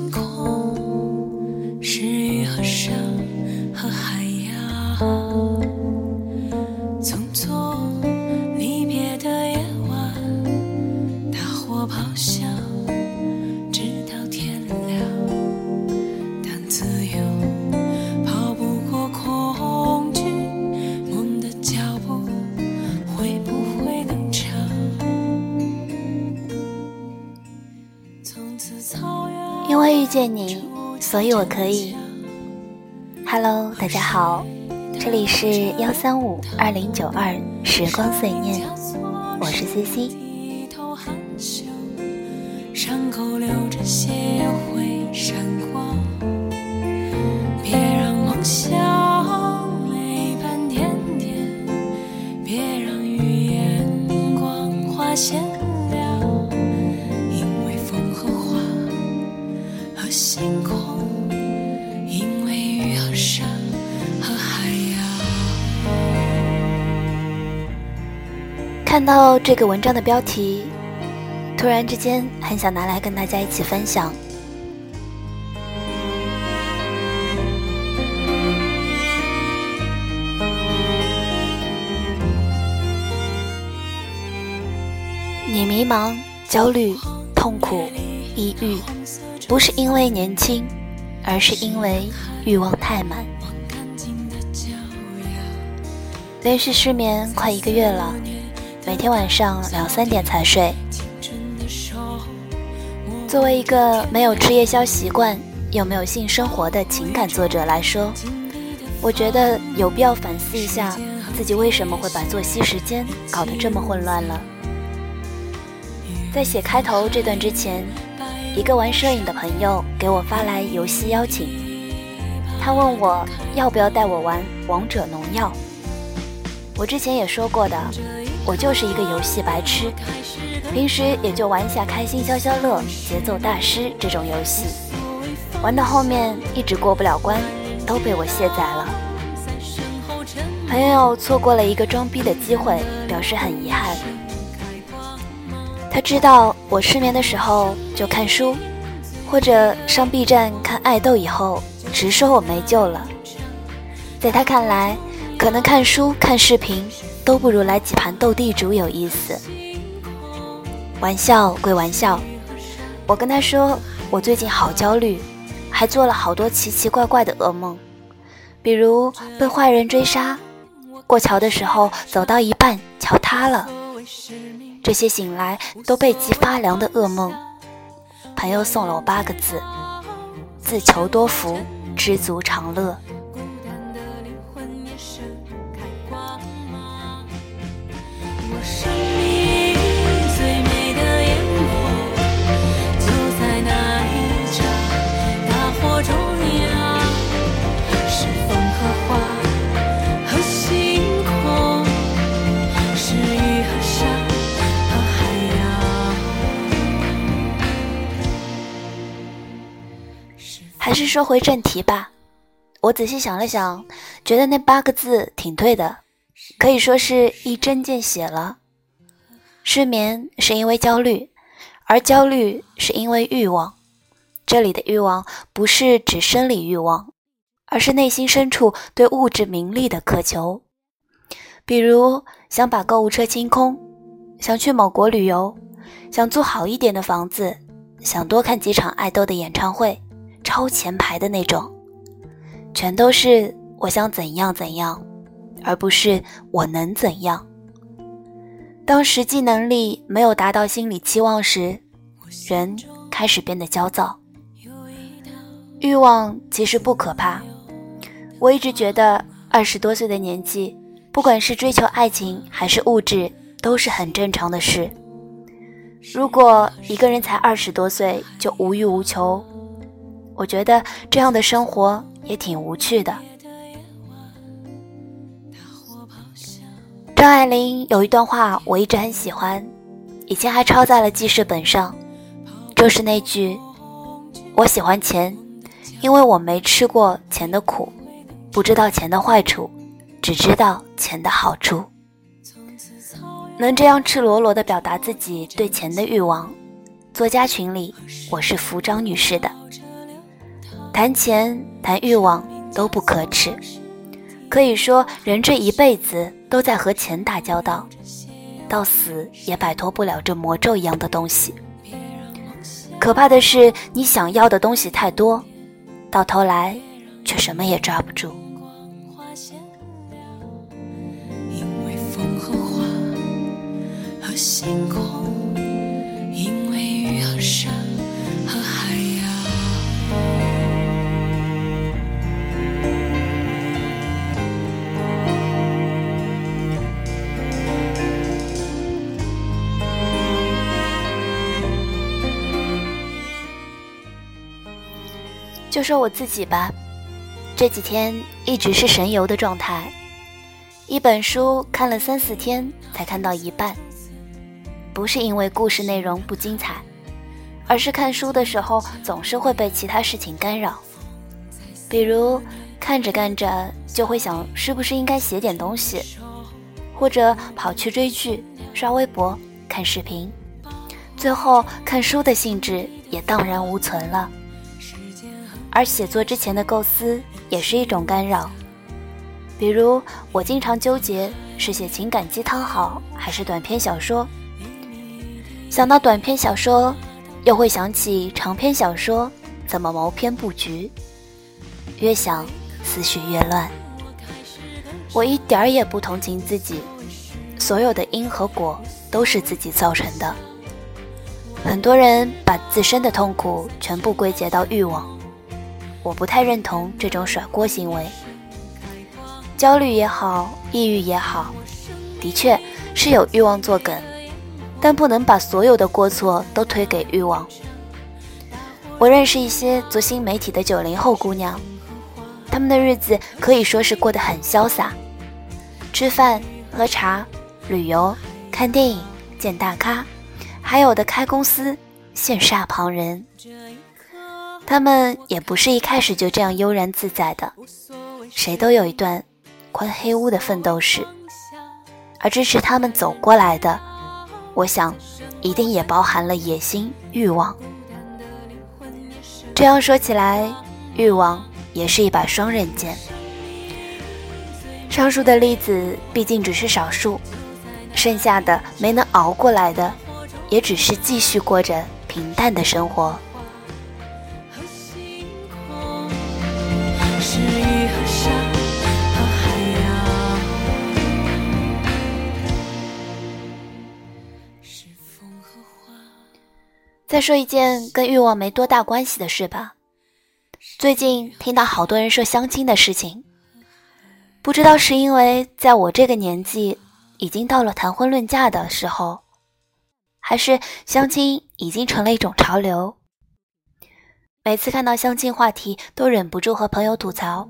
친구 所以我可以。Hello，大家好，这里是幺三五二零九二时光碎念，我是 CC。看到这个文章的标题。突然之间，很想拿来跟大家一起分享。你迷茫、焦虑、痛苦、抑郁，不是因为年轻，而是因为欲望太满。连续失眠快一个月了，每天晚上两三点才睡。作为一个没有吃夜宵习惯又没有性生活的情感作者来说，我觉得有必要反思一下自己为什么会把作息时间搞得这么混乱了。在写开头这段之前，一个玩摄影的朋友给我发来游戏邀请，他问我要不要带我玩王者荣耀。我之前也说过的，我就是一个游戏白痴。平时也就玩一下开心消消乐、节奏大师这种游戏，玩到后面一直过不了关，都被我卸载了。朋友错过了一个装逼的机会，表示很遗憾。他知道我失眠的时候就看书，或者上 B 站看爱豆，以后直说我没救了。在他看来，可能看书看视频都不如来几盘斗地主有意思。玩笑归玩笑，我跟他说我最近好焦虑，还做了好多奇奇怪怪的噩梦，比如被坏人追杀，过桥的时候走到一半桥塌了，这些醒来都背脊发凉的噩梦。朋友送了我八个字：自求多福，知足常乐。还是说回正题吧。我仔细想了想，觉得那八个字挺对的，可以说是一针见血了。失眠是因为焦虑，而焦虑是因为欲望。这里的欲望不是指生理欲望，而是内心深处对物质名利的渴求。比如想把购物车清空，想去某国旅游，想租好一点的房子，想多看几场爱豆的演唱会。超前排的那种，全都是我想怎样怎样，而不是我能怎样。当实际能力没有达到心理期望时，人开始变得焦躁。欲望其实不可怕，我一直觉得二十多岁的年纪，不管是追求爱情还是物质，都是很正常的事。如果一个人才二十多岁就无欲无求，我觉得这样的生活也挺无趣的。张爱玲有一段话我一直很喜欢，以前还抄在了记事本上，就是那句：“我喜欢钱，因为我没吃过钱的苦，不知道钱的坏处，只知道钱的好处。”能这样赤裸裸地表达自己对钱的欲望，作家群里我是服张女士的。谈钱谈欲望都不可耻，可以说人这一辈子都在和钱打交道，到死也摆脱不了这魔咒一样的东西。可怕的是，你想要的东西太多，到头来却什么也抓不住。因为风和花和星空，就说我自己吧，这几天一直是神游的状态，一本书看了三四天才看到一半。不是因为故事内容不精彩，而是看书的时候总是会被其他事情干扰，比如看着看着就会想是不是应该写点东西，或者跑去追剧、刷微博、看视频，最后看书的兴致也荡然无存了。而写作之前的构思也是一种干扰，比如我经常纠结是写情感鸡汤好还是短篇小说。想到短篇小说，又会想起长篇小说怎么谋篇布局。越想，思绪越乱。我一点儿也不同情自己，所有的因和果都是自己造成的。很多人把自身的痛苦全部归结到欲望，我不太认同这种甩锅行为。焦虑也好，抑郁也好，的确是有欲望作梗。但不能把所有的过错都推给欲望。我认识一些做新媒体的九零后姑娘，她们的日子可以说是过得很潇洒，吃饭、喝茶、旅游、看电影、见大咖，还有的开公司，羡煞旁人。他们也不是一开始就这样悠然自在的，谁都有一段关黑屋的奋斗史，而支持他们走过来的。我想，一定也包含了野心、欲望。这样说起来，欲望也是一把双刃剑。上述的例子毕竟只是少数，剩下的没能熬过来的，也只是继续过着平淡的生活。再说一件跟欲望没多大关系的事吧。最近听到好多人说相亲的事情，不知道是因为在我这个年纪已经到了谈婚论嫁的时候，还是相亲已经成了一种潮流。每次看到相亲话题，都忍不住和朋友吐槽：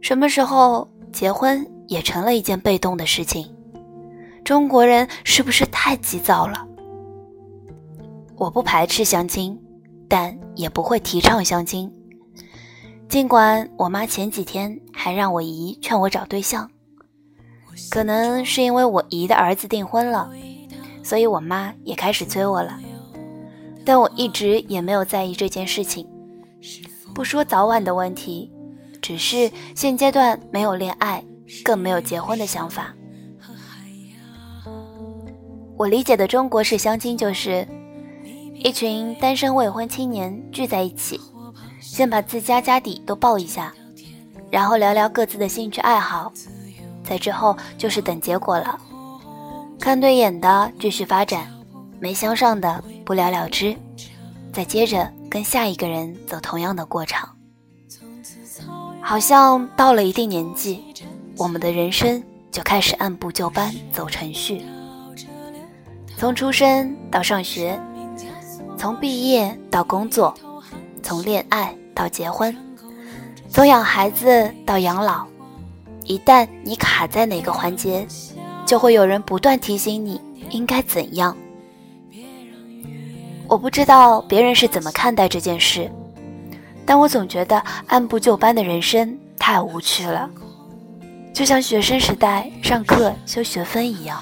什么时候结婚也成了一件被动的事情？中国人是不是太急躁了？我不排斥相亲，但也不会提倡相亲。尽管我妈前几天还让我姨劝我找对象，可能是因为我姨的儿子订婚了，所以我妈也开始催我了。但我一直也没有在意这件事情。不说早晚的问题，只是现阶段没有恋爱，更没有结婚的想法。我理解的中国式相亲就是。一群单身未婚青年聚在一起，先把自家家底都报一下，然后聊聊各自的兴趣爱好，在之后就是等结果了。看对眼的继续发展，没相上的不了了之，再接着跟下一个人走同样的过场。好像到了一定年纪，我们的人生就开始按部就班走程序，从出生到上学。从毕业到工作，从恋爱到结婚，从养孩子到养老，一旦你卡在哪个环节，就会有人不断提醒你应该怎样。我不知道别人是怎么看待这件事，但我总觉得按部就班的人生太无趣了，就像学生时代上课修学分一样。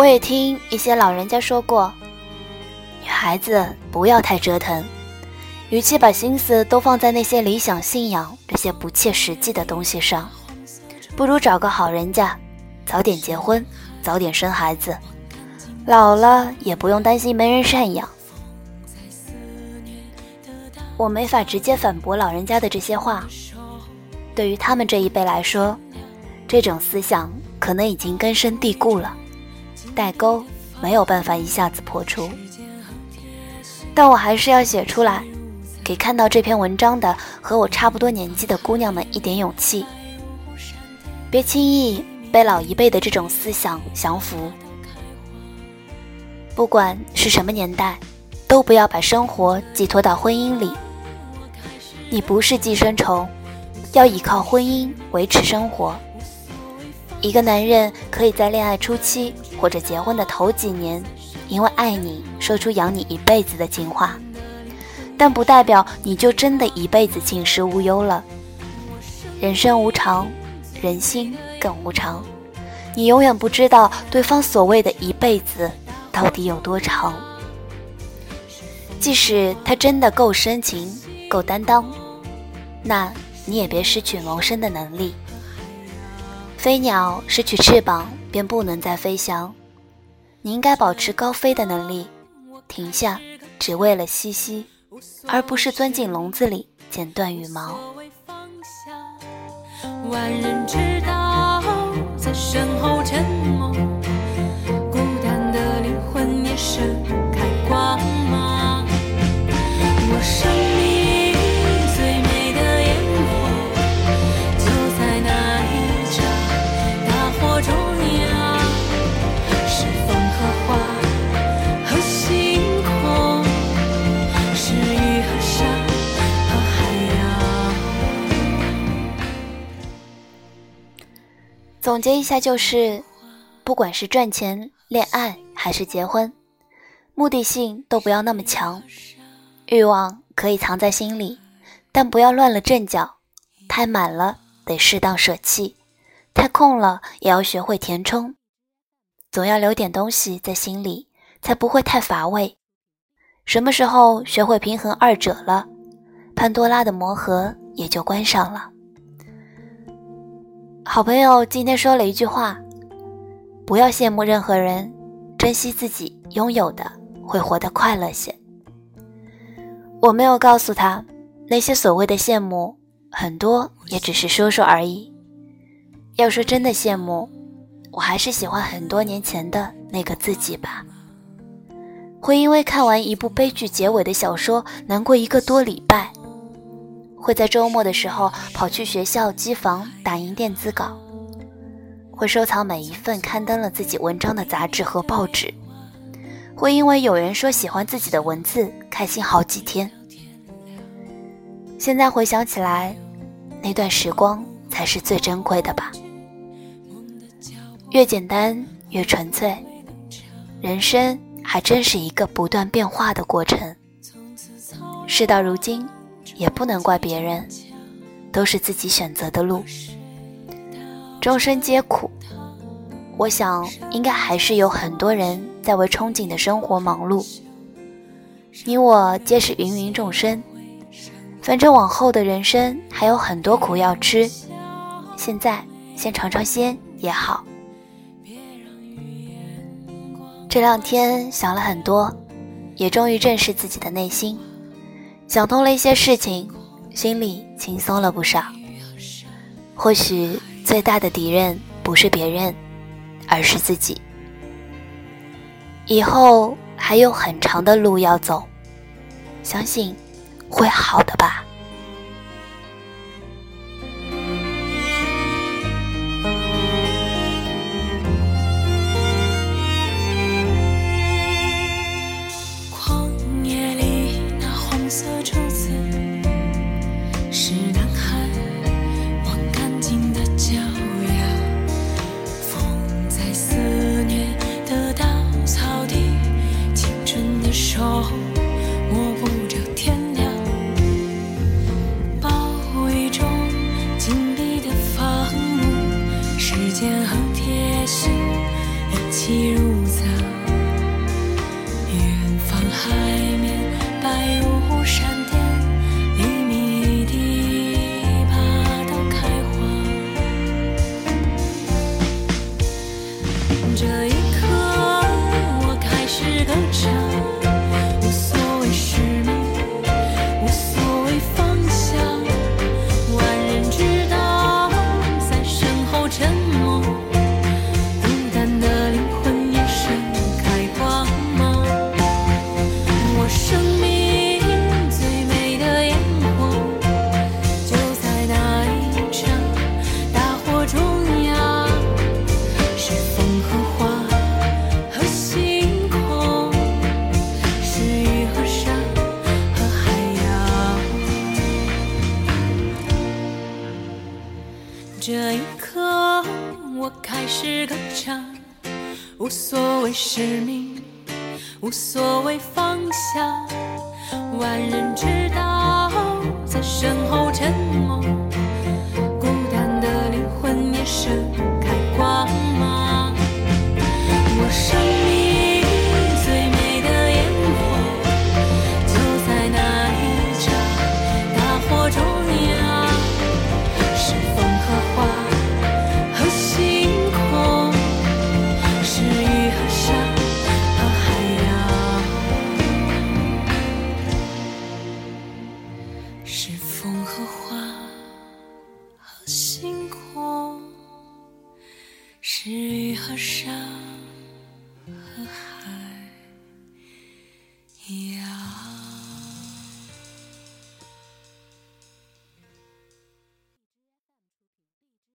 我也听一些老人家说过，女孩子不要太折腾，与其把心思都放在那些理想、信仰这些不切实际的东西上，不如找个好人家，早点结婚，早点生孩子，老了也不用担心没人赡养。我没法直接反驳老人家的这些话，对于他们这一辈来说，这种思想可能已经根深蒂固了。代沟没有办法一下子破除，但我还是要写出来，给看到这篇文章的和我差不多年纪的姑娘们一点勇气：别轻易被老一辈的这种思想降服。不管是什么年代，都不要把生活寄托到婚姻里。你不是寄生虫，要依靠婚姻维持生活。一个男人可以在恋爱初期或者结婚的头几年，因为爱你说出养你一辈子的情话，但不代表你就真的一辈子锦时无忧了。人生无常，人心更无常，你永远不知道对方所谓的一辈子到底有多长。即使他真的够深情、够担当，那你也别失去谋生的能力。飞鸟失去翅膀便不能再飞翔，你应该保持高飞的能力，停下只为了栖息，而不是钻进笼子里剪断羽毛。万人知道，在身后沉默，孤单的灵魂也盛开光芒。我生命总结一下就是，不管是赚钱、恋爱还是结婚，目的性都不要那么强。欲望可以藏在心里，但不要乱了阵脚。太满了得适当舍弃，太空了也要学会填充。总要留点东西在心里，才不会太乏味。什么时候学会平衡二者了，潘多拉的魔盒也就关上了。好朋友今天说了一句话：不要羡慕任何人，珍惜自己拥有的，会活得快乐些。我没有告诉他，那些所谓的羡慕，很多也只是说说而已。要说真的羡慕，我还是喜欢很多年前的那个自己吧。会因为看完一部悲剧结尾的小说难过一个多礼拜，会在周末的时候跑去学校机房打印电子稿，会收藏每一份刊登了自己文章的杂志和报纸。会因为有人说喜欢自己的文字开心好几天。现在回想起来，那段时光才是最珍贵的吧。越简单越纯粹，人生还真是一个不断变化的过程。事到如今，也不能怪别人，都是自己选择的路。众生皆苦。我想，应该还是有很多人在为憧憬的生活忙碌。你我皆是芸芸众生，反正往后的人生还有很多苦要吃，现在先尝尝鲜也好。这两天想了很多，也终于正视自己的内心，想通了一些事情，心里轻松了不少。或许最大的敌人不是别人。而是自己。以后还有很长的路要走，相信会好的吧。是歌唱，无所谓使命，无所谓方向。万人之道，在身后沉默，孤单的灵魂也盛开光芒。我生